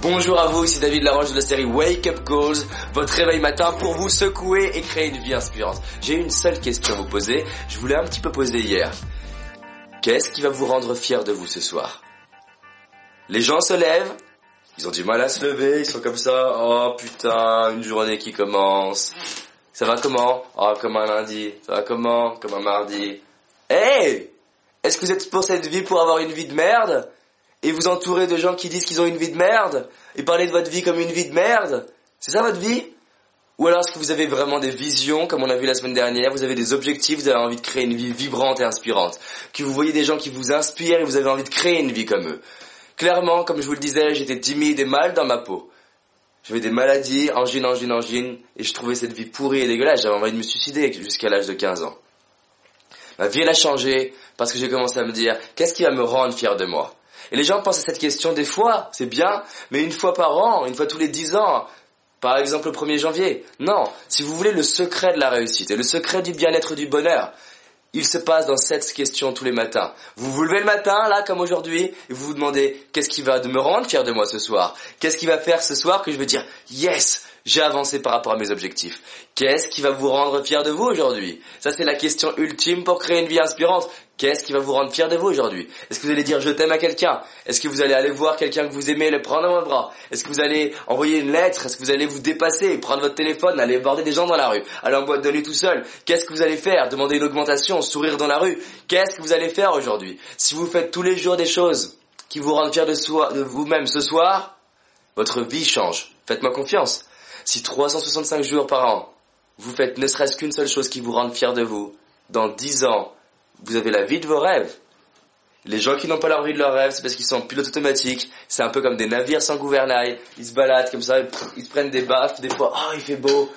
Bonjour à vous, ici David Laroche de la série Wake Up Calls, votre réveil matin pour vous secouer et créer une vie inspirante. J'ai une seule question à vous poser, je voulais un petit peu poser hier. Qu'est-ce qui va vous rendre fier de vous ce soir? Les gens se lèvent, ils ont du mal à se lever, ils sont comme ça, oh putain, une journée qui commence. Ça va comment? Oh, comme un lundi. Ça va comment? Comme un mardi. Hey Est-ce que vous êtes pour cette vie pour avoir une vie de merde? Et vous entourez de gens qui disent qu'ils ont une vie de merde et parler de votre vie comme une vie de merde C'est ça votre vie? Ou alors est-ce que vous avez vraiment des visions comme on a vu la semaine dernière, vous avez des objectifs, vous avez envie de créer une vie vibrante et inspirante, que vous voyez des gens qui vous inspirent et vous avez envie de créer une vie comme eux. Clairement, comme je vous le disais, j'étais timide et mal dans ma peau. J'avais des maladies, angine, angine, angine, et je trouvais cette vie pourrie et dégueulasse. J'avais envie de me suicider jusqu'à l'âge de 15 ans. Ma vie, elle a changé parce que j'ai commencé à me dire, qu'est-ce qui va me rendre fier de moi? Et les gens pensent à cette question des fois, c'est bien, mais une fois par an, une fois tous les dix ans, par exemple le 1er janvier. Non, si vous voulez le secret de la réussite et le secret du bien-être du bonheur, il se passe dans cette question tous les matins. Vous vous levez le matin, là, comme aujourd'hui, et vous vous demandez, qu'est-ce qui va me rendre fier de moi ce soir? Qu'est-ce qui va faire ce soir que je veux dire, yes, j'ai avancé par rapport à mes objectifs. Qu'est-ce qui va vous rendre fier de vous aujourd'hui? Ça c'est la question ultime pour créer une vie inspirante. Qu'est-ce qui va vous rendre fier de vous aujourd'hui? Est-ce que vous allez dire je t'aime à quelqu'un? Est-ce que vous allez aller voir quelqu'un que vous aimez, le prendre dans votre bras? Est-ce que vous allez envoyer une lettre? Est-ce que vous allez vous dépasser, prendre votre téléphone, aller aborder des gens dans la rue, aller en boîte de tout seul? Qu'est-ce que vous allez faire? Demander une augmentation, sourire dans la rue? Qu'est-ce que vous allez faire aujourd'hui? Si vous faites tous les jours des choses qui vous rendent fier de, de vous-même ce soir, votre vie change. Faites-moi confiance. Si 365 jours par an, vous faites ne serait-ce qu'une seule chose qui vous rende fier de vous, dans 10 ans, vous avez la vie de vos rêves. Les gens qui n'ont pas la vie de leurs rêves, c'est parce qu'ils sont en pilote automatique. C'est un peu comme des navires sans gouvernail. Ils se baladent comme ça, ils se prennent des baffes, des fois, oh, il fait beau.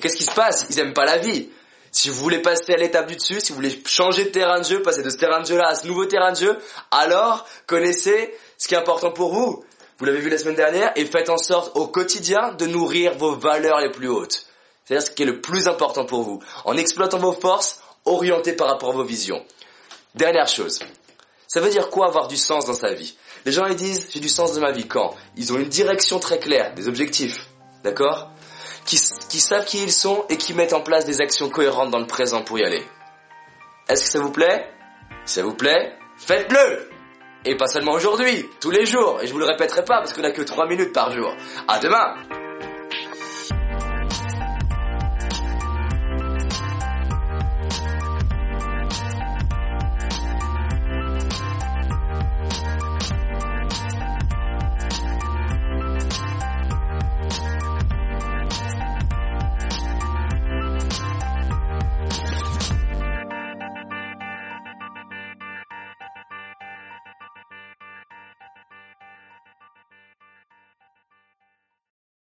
Qu'est-ce qui se passe? Ils aiment pas la vie. Si vous voulez passer à l'étape du dessus, si vous voulez changer de terrain de jeu, passer de ce terrain de jeu-là à ce nouveau terrain de jeu, alors connaissez ce qui est important pour vous. Vous l'avez vu la semaine dernière, et faites en sorte au quotidien de nourrir vos valeurs les plus hautes. C'est-à-dire ce qui est le plus important pour vous. En exploitant vos forces, orienté par rapport à vos visions. Dernière chose. Ça veut dire quoi avoir du sens dans sa vie? Les gens ils disent j'ai du sens de ma vie quand? Ils ont une direction très claire, des objectifs, d'accord? Qui, qui savent qui ils sont et qui mettent en place des actions cohérentes dans le présent pour y aller. Est-ce que ça vous plaît? Si ça vous plaît, faites-le Et pas seulement aujourd'hui, tous les jours. Et je vous le répéterai pas parce qu'on n'a que 3 minutes par jour. À demain